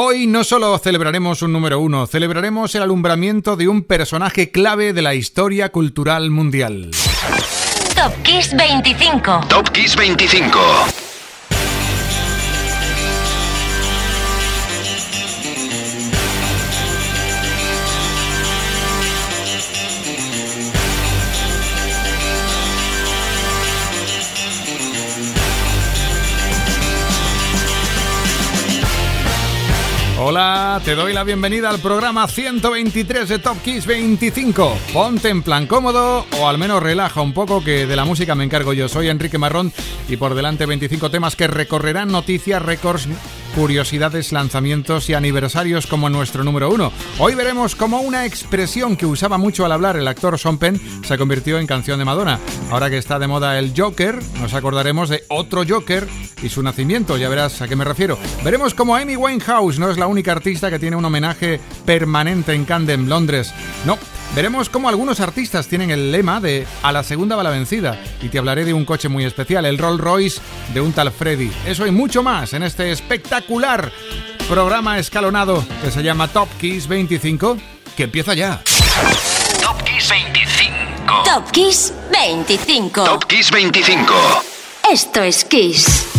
Hoy no solo celebraremos un número uno, celebraremos el alumbramiento de un personaje clave de la historia cultural mundial. Top Kiss 25. Top Kiss 25. Hola, te doy la bienvenida al programa 123 de Top Kiss 25. Ponte en plan cómodo o al menos relaja un poco que de la música me encargo yo. Soy Enrique Marrón y por delante 25 temas que recorrerán noticias, récords, curiosidades, lanzamientos y aniversarios como nuestro número uno. Hoy veremos cómo una expresión que usaba mucho al hablar el actor Sean Penn se convirtió en canción de Madonna. Ahora que está de moda el Joker, nos acordaremos de otro Joker y su nacimiento, ya verás a qué me refiero. Veremos cómo Amy Winehouse no es la única artista que tiene un homenaje permanente en Camden, Londres. No, veremos cómo algunos artistas tienen el lema de a la segunda va la vencida y te hablaré de un coche muy especial, el Rolls Royce de un tal Freddy. Eso y mucho más en este espectacular programa escalonado que se llama Top Kiss 25, que empieza ya. Top Kiss 25. Top Kiss 25. Top Kiss 25. Esto es Kiss.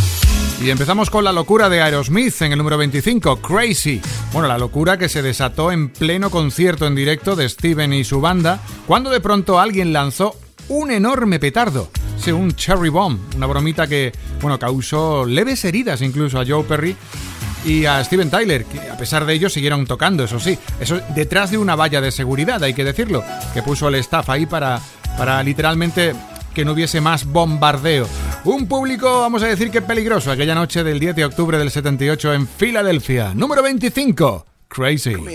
Y empezamos con la locura de Aerosmith en el número 25, Crazy. Bueno, la locura que se desató en pleno concierto en directo de Steven y su banda, cuando de pronto alguien lanzó un enorme petardo. Sí, un cherry bomb, una bromita que, bueno, causó leves heridas incluso a Joe Perry y a Steven Tyler, que a pesar de ello siguieron tocando, eso sí, eso detrás de una valla de seguridad, hay que decirlo, que puso el staff ahí para, para literalmente que no hubiese más bombardeo. Un público, vamos a decir que peligroso, aquella noche del 10 de octubre del 78 en Filadelfia. Número 25, Crazy. You know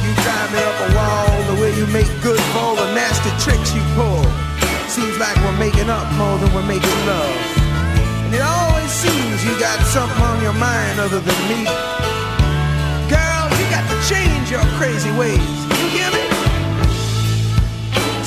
you drive me up a wall the way you make good for the nasty tricks you pull. Seems like we're making up more than we're making love. And it always seems you got something on your mind other than me. Girl, you got to change your crazy ways. You hear me?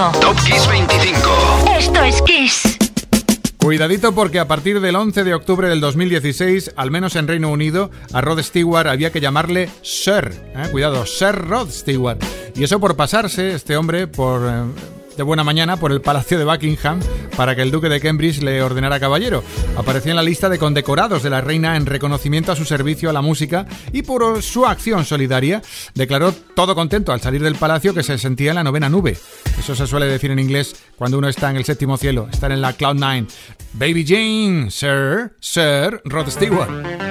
25. Top Kiss 25. Esto es Kiss. Cuidadito porque a partir del 11 de octubre del 2016, al menos en Reino Unido, a Rod Stewart había que llamarle Sir. ¿eh? Cuidado, Sir Rod Stewart. Y eso por pasarse, este hombre, por... Eh, de buena mañana por el Palacio de Buckingham para que el duque de Cambridge le ordenara caballero. Apareció en la lista de condecorados de la reina en reconocimiento a su servicio a la música y por su acción solidaria. Declaró todo contento al salir del palacio que se sentía en la novena nube. Eso se suele decir en inglés cuando uno está en el séptimo cielo, estar en la Cloud Nine. Baby Jane, Sir, Sir Rod Stewart.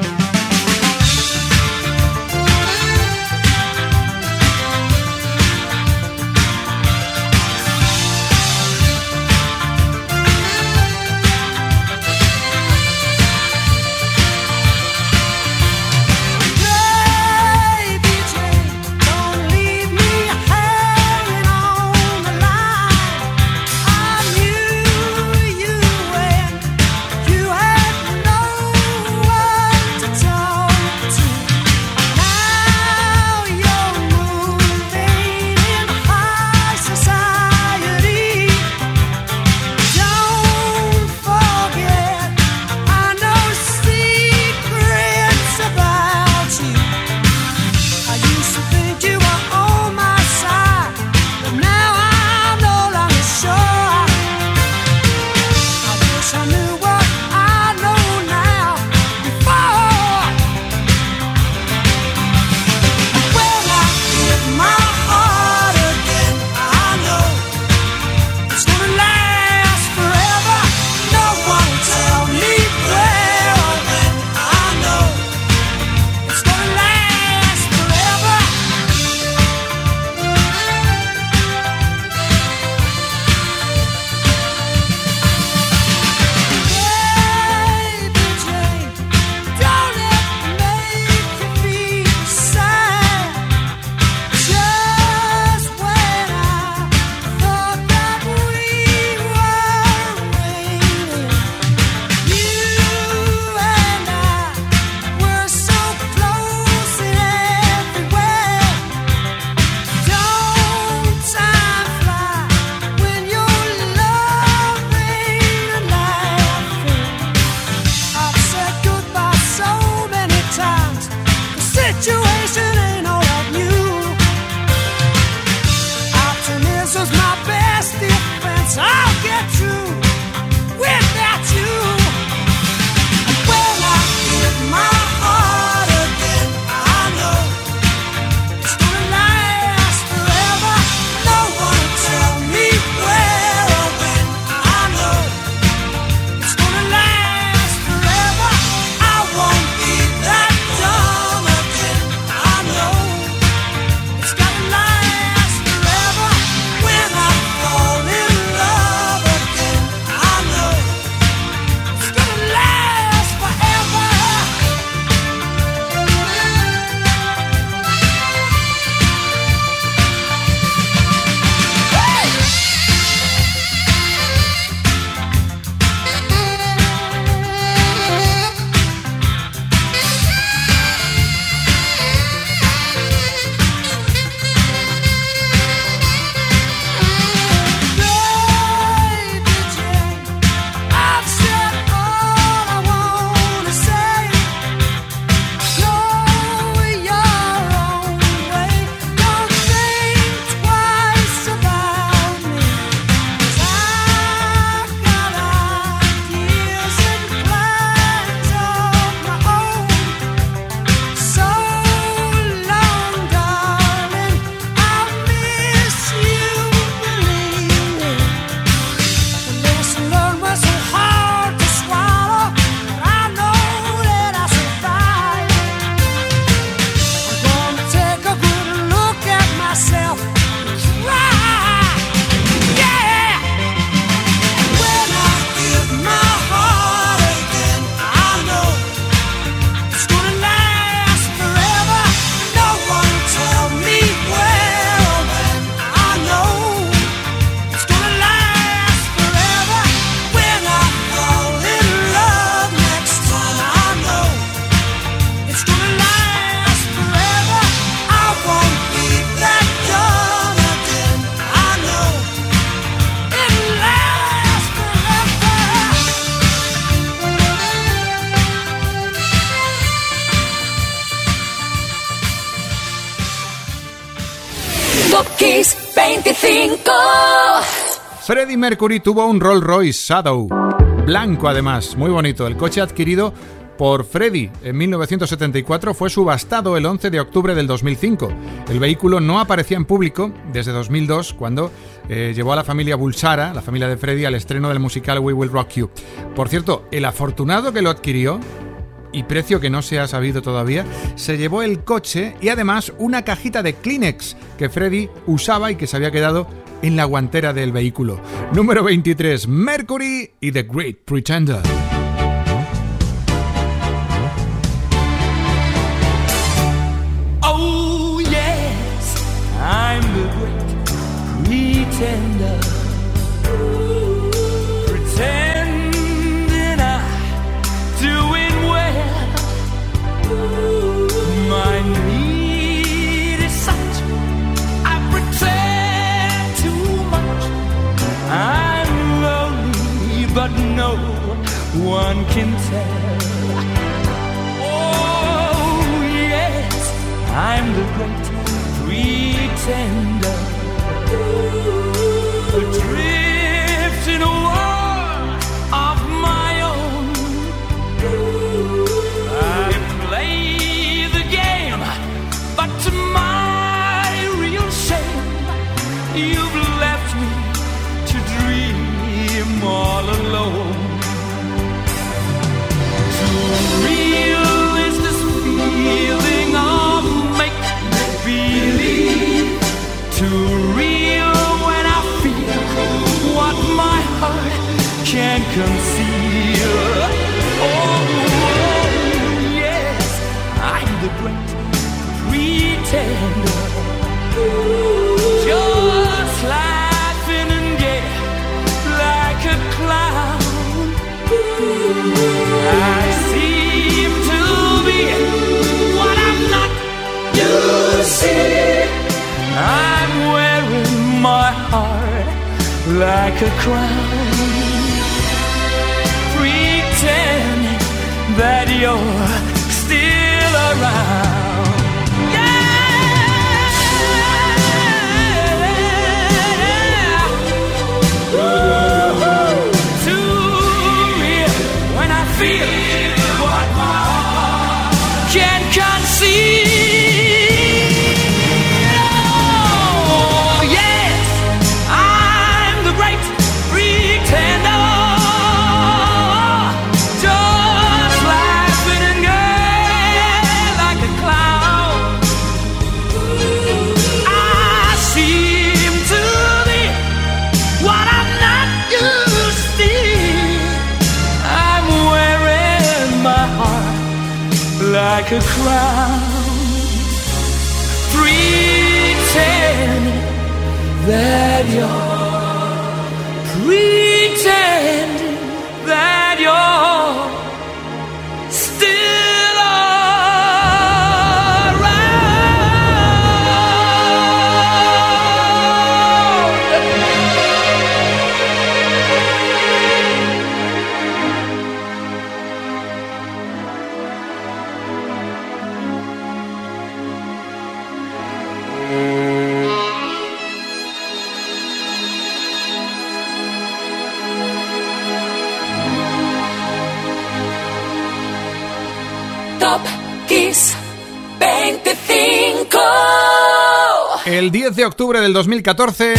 25. Freddie Mercury tuvo un Rolls Royce Shadow, blanco además, muy bonito. El coche adquirido por Freddie en 1974 fue subastado el 11 de octubre del 2005. El vehículo no aparecía en público desde 2002 cuando eh, llevó a la familia Bulsara, la familia de Freddie, al estreno del musical We Will Rock You. Por cierto, el afortunado que lo adquirió y precio que no se ha sabido todavía, se llevó el coche y además una cajita de Kleenex que Freddy usaba y que se había quedado en la guantera del vehículo. Número 23, Mercury y The Great Pretender. One can tell. Oh, yes, I'm the great pretender. Adrift Oh, yes, I'm the great pretender. Just laughing and gay like a clown. I seem to be what I'm not. You see, I'm wearing my heart like a crown, you're still around. radio. Octubre del 2014,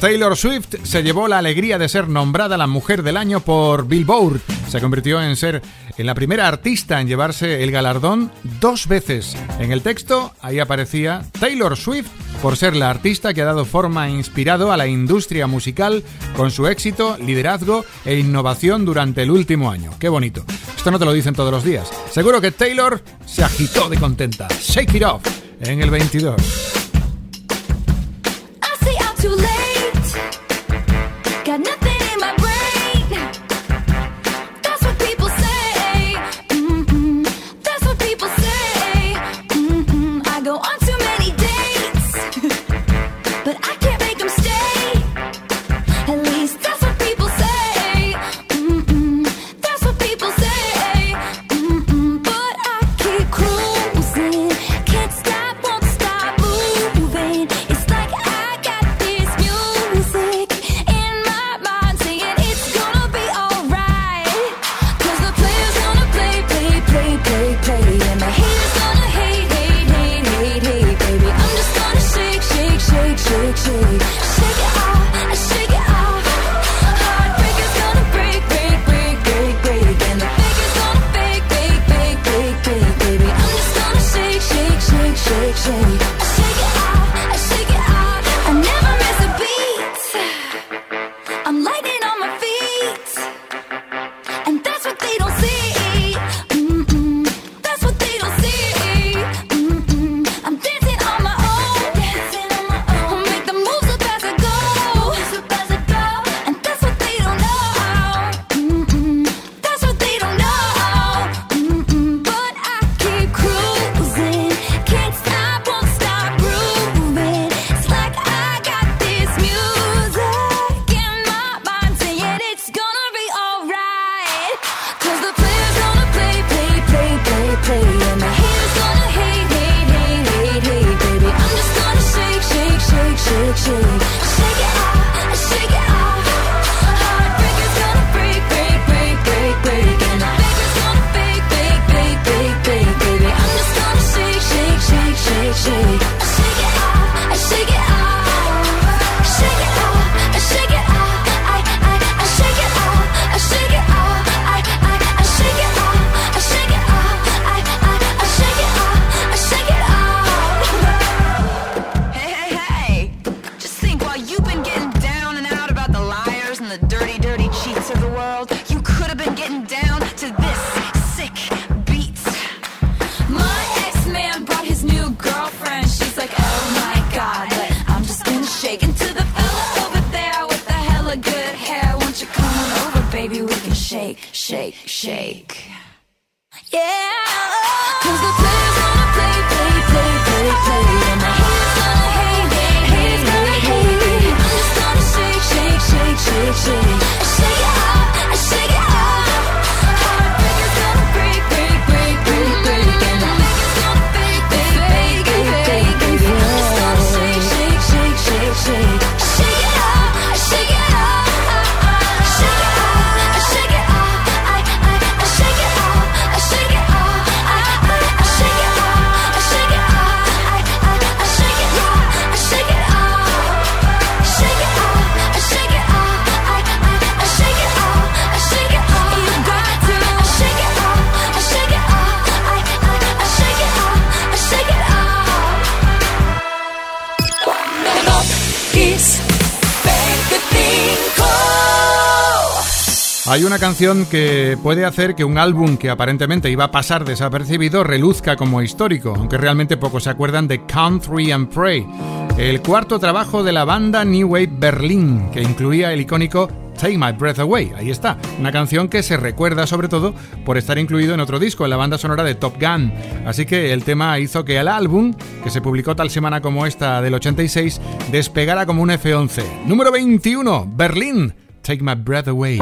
Taylor Swift se llevó la alegría de ser nombrada la mujer del año por Billboard. Se convirtió en ser la primera artista en llevarse el galardón dos veces. En el texto ahí aparecía Taylor Swift por ser la artista que ha dado forma e inspirado a la industria musical con su éxito, liderazgo e innovación durante el último año. Qué bonito. Esto no te lo dicen todos los días. Seguro que Taylor se agitó de contenta. Shake it off en el 22. canción que puede hacer que un álbum que aparentemente iba a pasar desapercibido reluzca como histórico, aunque realmente pocos se acuerdan de Country and Pray, el cuarto trabajo de la banda New Wave Berlin, que incluía el icónico Take My Breath Away. Ahí está, una canción que se recuerda sobre todo por estar incluido en otro disco, en la banda sonora de Top Gun. Así que el tema hizo que el álbum, que se publicó tal semana como esta del 86, despegara como un F-11. Número 21, Berlín, Take My Breath Away.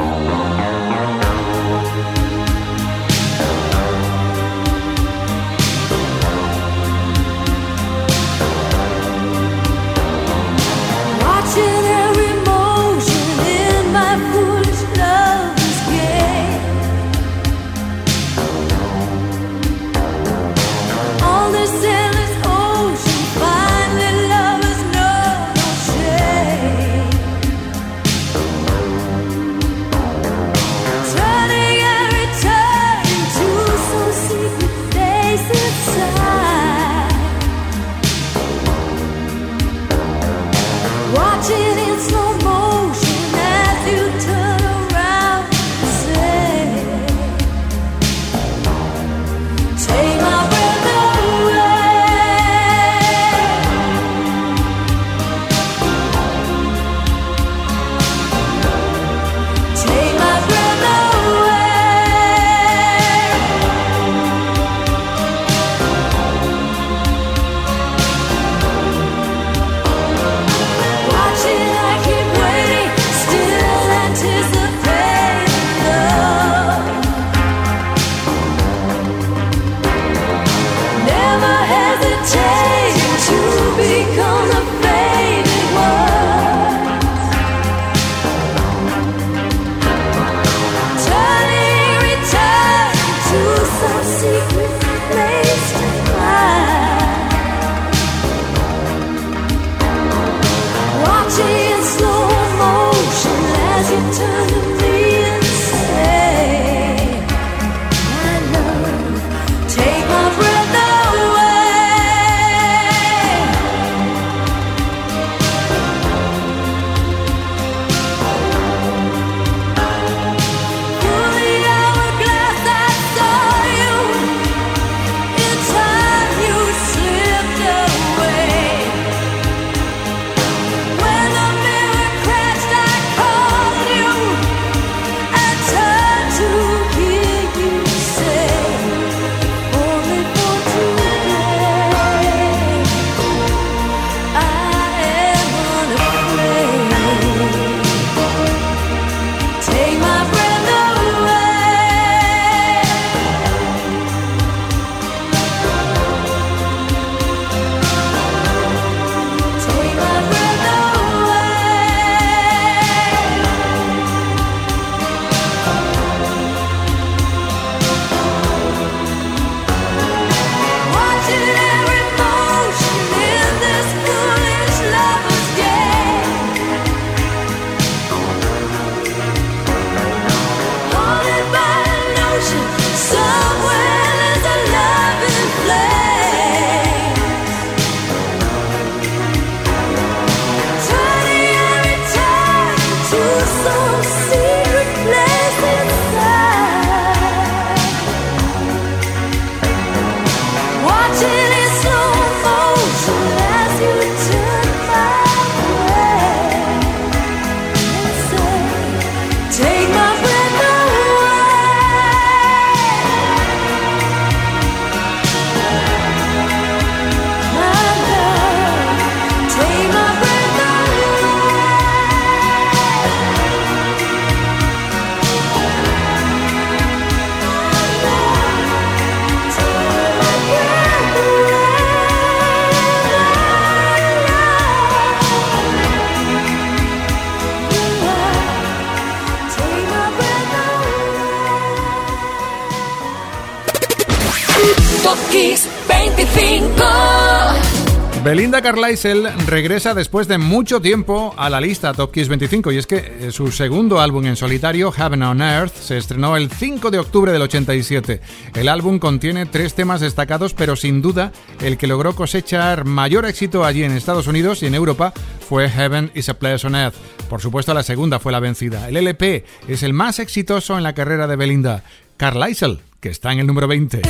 Belinda Carlisle regresa después de mucho tiempo a la lista Top Kiss 25 y es que eh, su segundo álbum en solitario, Heaven on Earth, se estrenó el 5 de octubre del 87. El álbum contiene tres temas destacados, pero sin duda el que logró cosechar mayor éxito allí en Estados Unidos y en Europa fue Heaven is a Place on Earth. Por supuesto, la segunda fue la vencida. El LP es el más exitoso en la carrera de Belinda. Carlisle, que está en el número 20.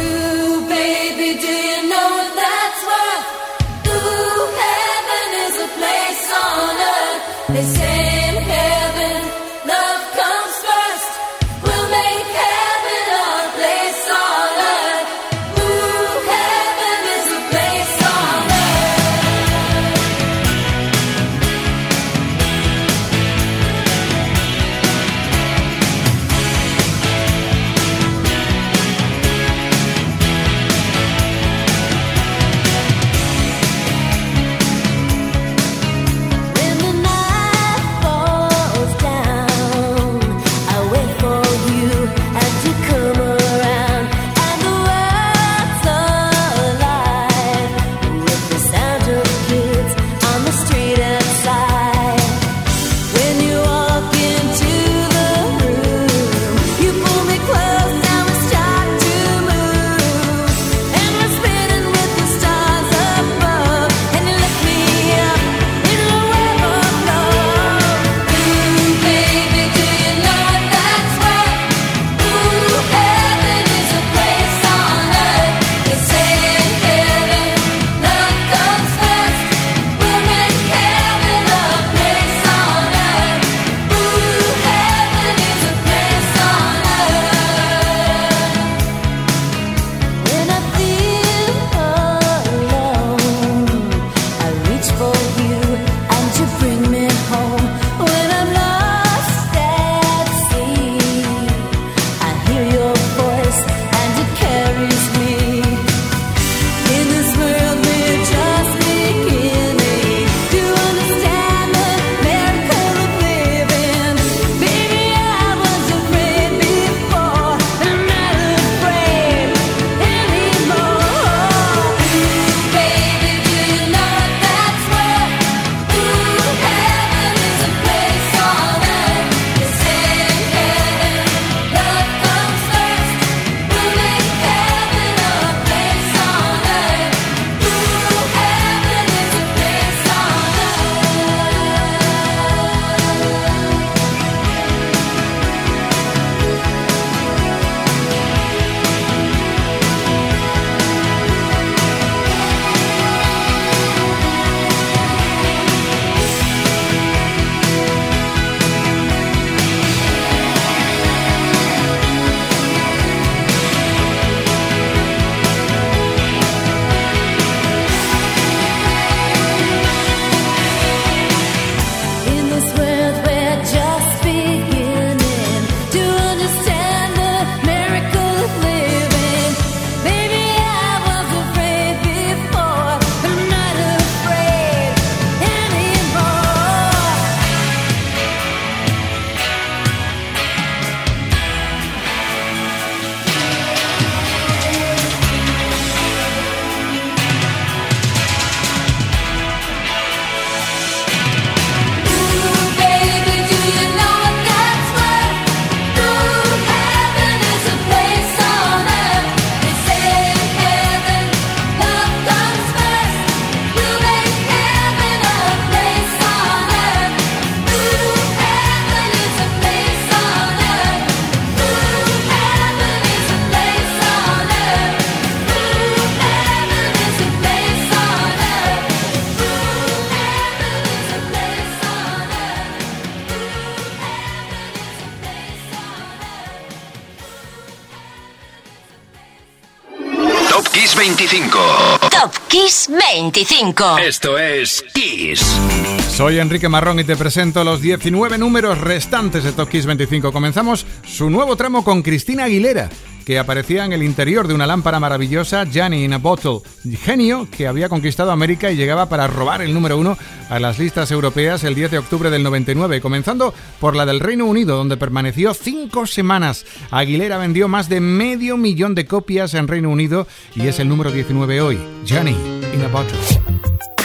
Kiss 25. Top Kiss 25. Esto es Kiss. Soy Enrique Marrón y te presento los 19 números restantes de Top Kiss 25. Comenzamos su nuevo tramo con Cristina Aguilera que aparecía en el interior de una lámpara maravillosa, Johnny in a Bottle, genio que había conquistado América y llegaba para robar el número uno a las listas europeas el 10 de octubre del 99, comenzando por la del Reino Unido, donde permaneció cinco semanas. Aguilera vendió más de medio millón de copias en Reino Unido y es el número 19 hoy, Johnny in a Bottle.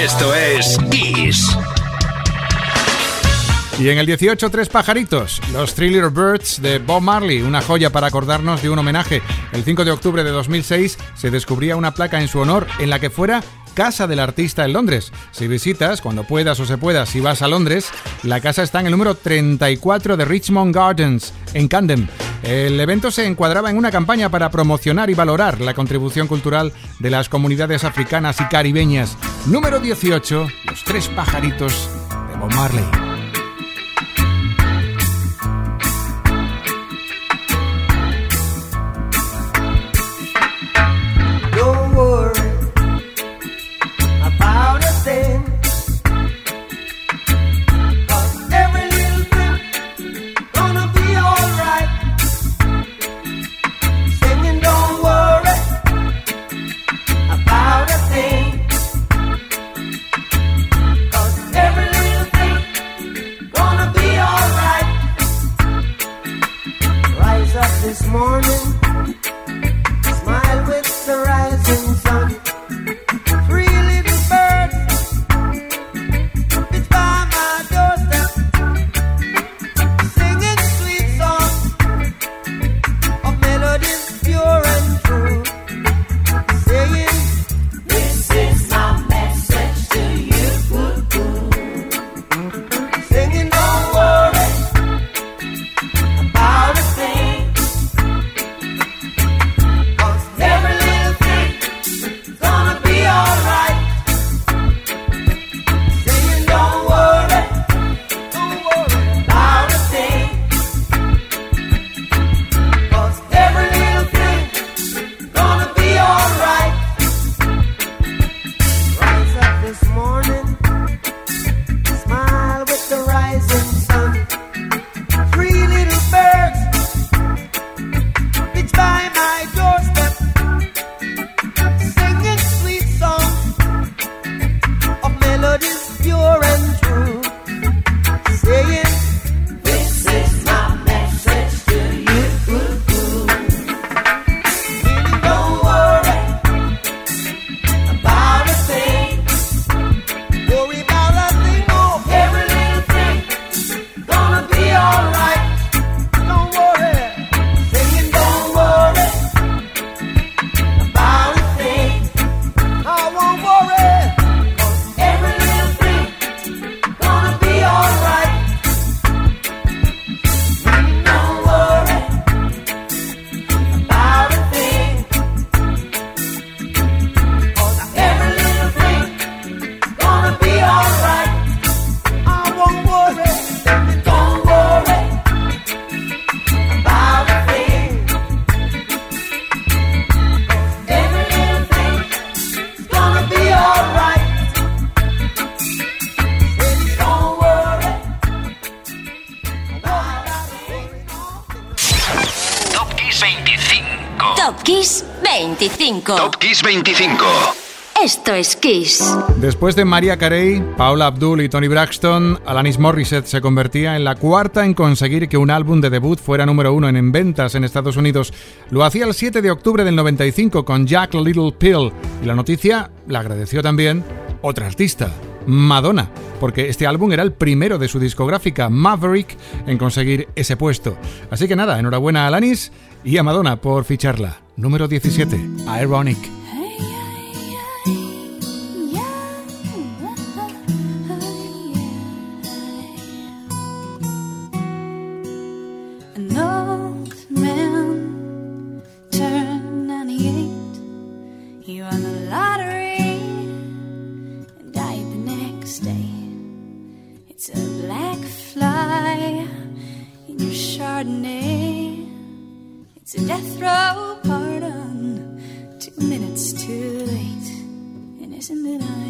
Esto es Kiss. Y en el 18, tres pajaritos, los Thriller Birds de Bob Marley, una joya para acordarnos de un homenaje. El 5 de octubre de 2006 se descubría una placa en su honor en la que fuera Casa del Artista en Londres. Si visitas, cuando puedas o se pueda, si vas a Londres, la casa está en el número 34 de Richmond Gardens, en Camden. El evento se encuadraba en una campaña para promocionar y valorar la contribución cultural de las comunidades africanas y caribeñas. Número 18, Los Tres Pajaritos de Bob Marley. 25. Top Kiss 25. Esto es Kiss. Después de María Carey, Paula Abdul y Tony Braxton, Alanis Morissette se convertía en la cuarta en conseguir que un álbum de debut fuera número uno en ventas en Estados Unidos. Lo hacía el 7 de octubre del 95 con Jack Little Pill y la noticia la agradeció también otra artista, Madonna, porque este álbum era el primero de su discográfica Maverick en conseguir ese puesto. Así que nada, enhorabuena Alanis y a Madonna por ficharla. Número 17, Ironic. isn't it? I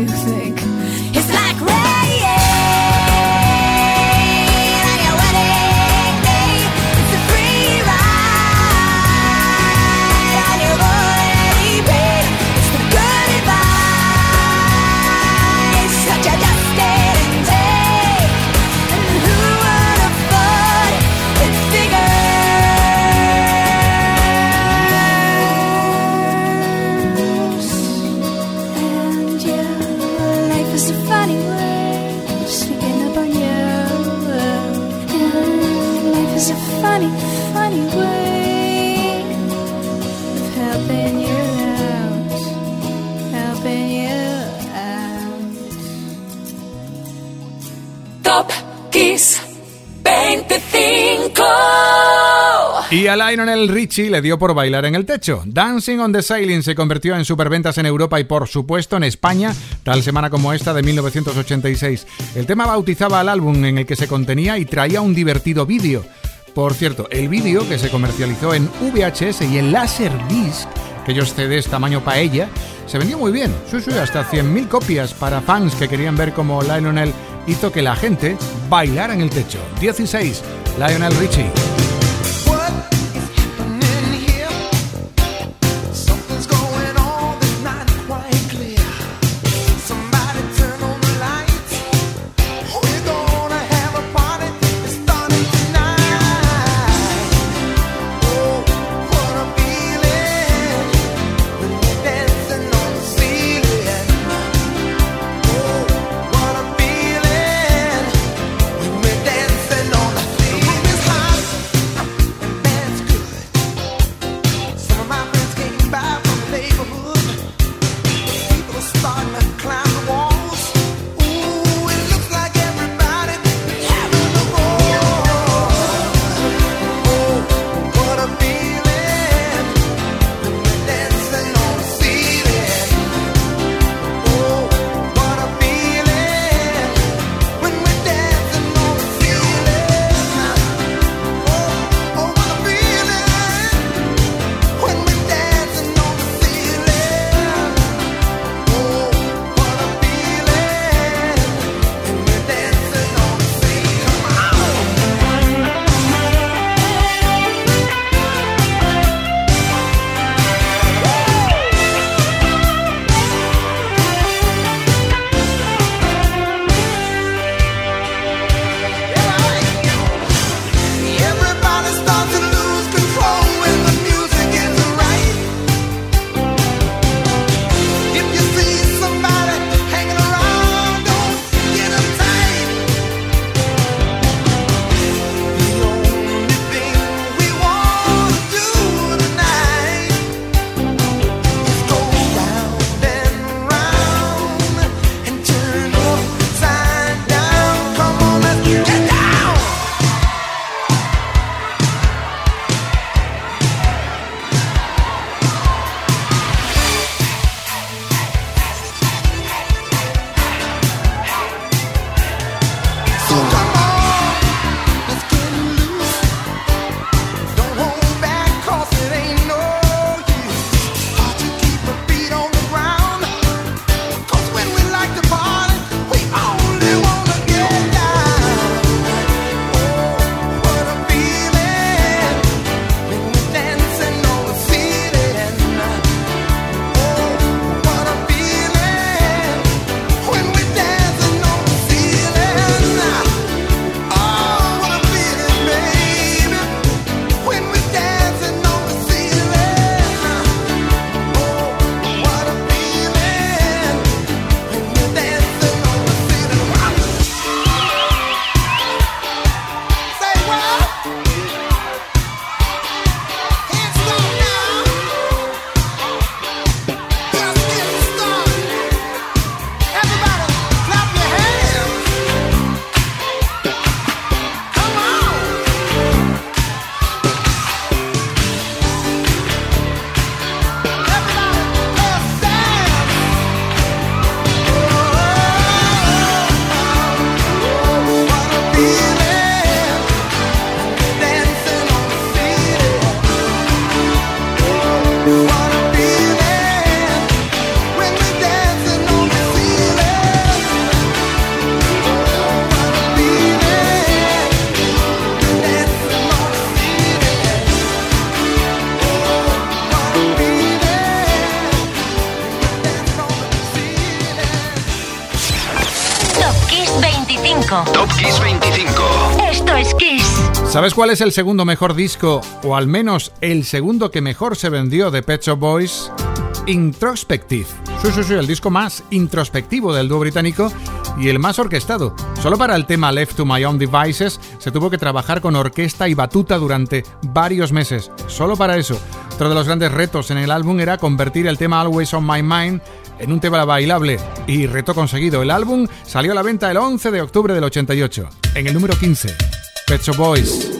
you think? Lionel Richie le dio por bailar en el techo. Dancing on the Sailing se convirtió en superventas en Europa y por supuesto en España, tal semana como esta de 1986. El tema bautizaba al álbum en el que se contenía y traía un divertido vídeo. Por cierto, el vídeo que se comercializó en VHS y en Laserdisc, aquellos CDs tamaño paella, se vendió muy bien. Sí, sí, hasta 100.000 copias para fans que querían ver cómo Lionel hizo que la gente bailara en el techo. 16. Lionel Richie. ¿Sabes cuál es el segundo mejor disco, o al menos el segundo que mejor se vendió de Pet Shop Boys? Introspective. Sí, sí, sí, el disco más introspectivo del dúo británico y el más orquestado. Solo para el tema Left to My Own Devices se tuvo que trabajar con orquesta y batuta durante varios meses. Solo para eso. Otro de los grandes retos en el álbum era convertir el tema Always on My Mind en un tema bailable y reto conseguido. El álbum salió a la venta el 11 de octubre del 88, en el número 15. Pet Boys.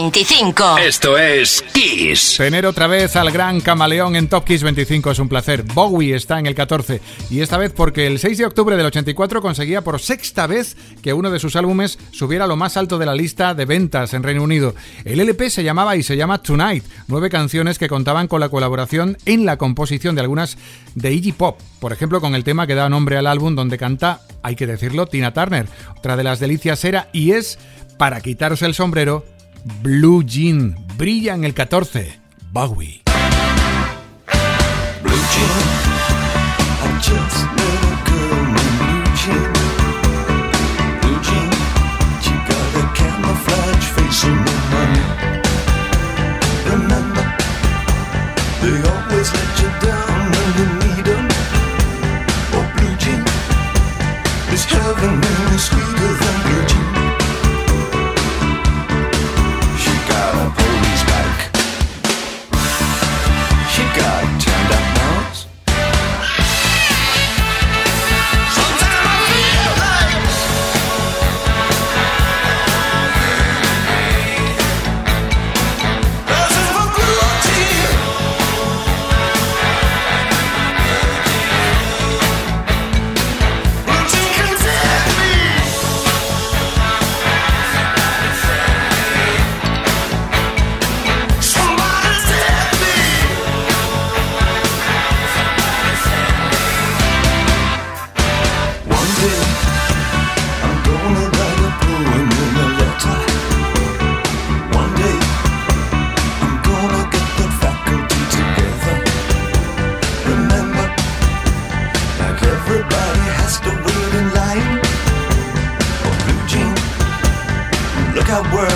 25. Esto es Kiss. Tener otra vez al gran camaleón en Top Kiss 25 es un placer. Bowie está en el 14 y esta vez porque el 6 de octubre del 84 conseguía por sexta vez que uno de sus álbumes subiera a lo más alto de la lista de ventas en Reino Unido. El LP se llamaba y se llama Tonight, nueve canciones que contaban con la colaboración en la composición de algunas de Iggy Pop, por ejemplo con el tema que da nombre al álbum donde canta, hay que decirlo, Tina Turner. Otra de las delicias era y es, para quitarse el sombrero, Blue Jean. Brilla en el 14. Bowie. Blue Jean. I just. Remember, they always let you down when you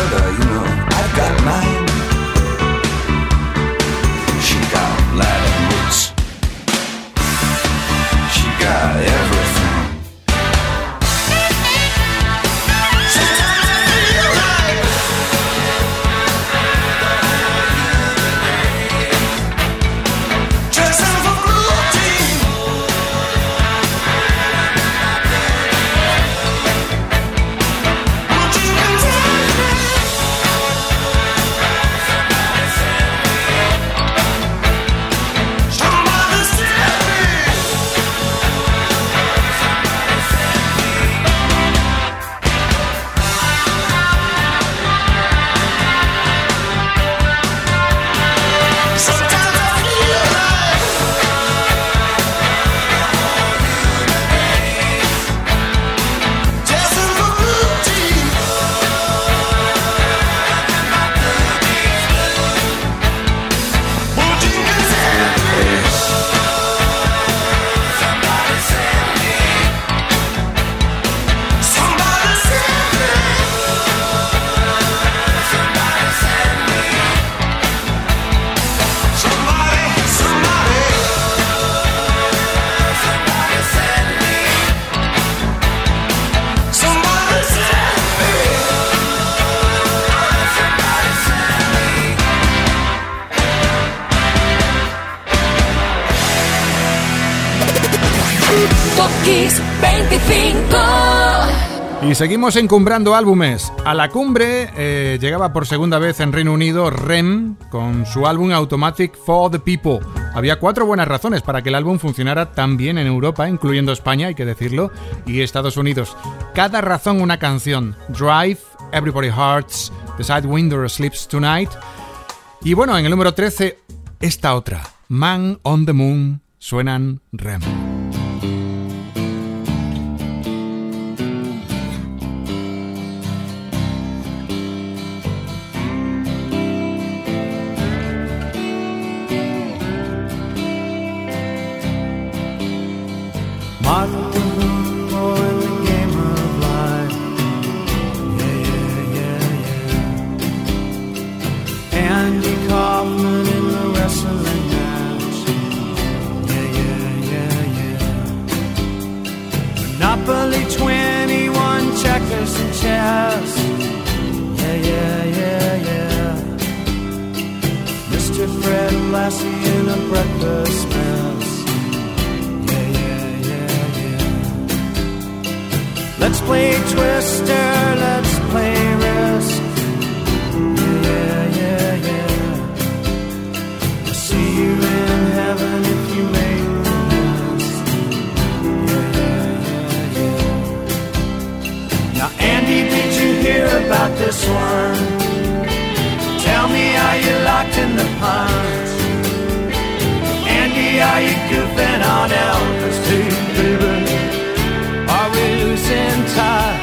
uh, you know, I've got mine. Y seguimos encumbrando álbumes. A la cumbre eh, llegaba por segunda vez en Reino Unido Rem con su álbum Automatic for the People. Había cuatro buenas razones para que el álbum funcionara tan bien en Europa, incluyendo España, hay que decirlo, y Estados Unidos. Cada razón una canción. Drive, Everybody Hearts, The Sidewinder Sleeps Tonight. Y bueno, en el número 13, esta otra, Man on the Moon, suenan Rem. Monopoly 21 checkers and chess. Yeah, yeah, yeah, yeah. Mr. Fred Lassie in a breakfast mess. Let's play Twister, let's play Risk. Yeah, yeah, yeah. I'll see you in heaven if you make the list. Yeah, yeah, yeah, yeah. Now, Andy, did you hear about this one? Tell me, are you locked in the pond? Andy, are you goofing on Elvis too, baby? 山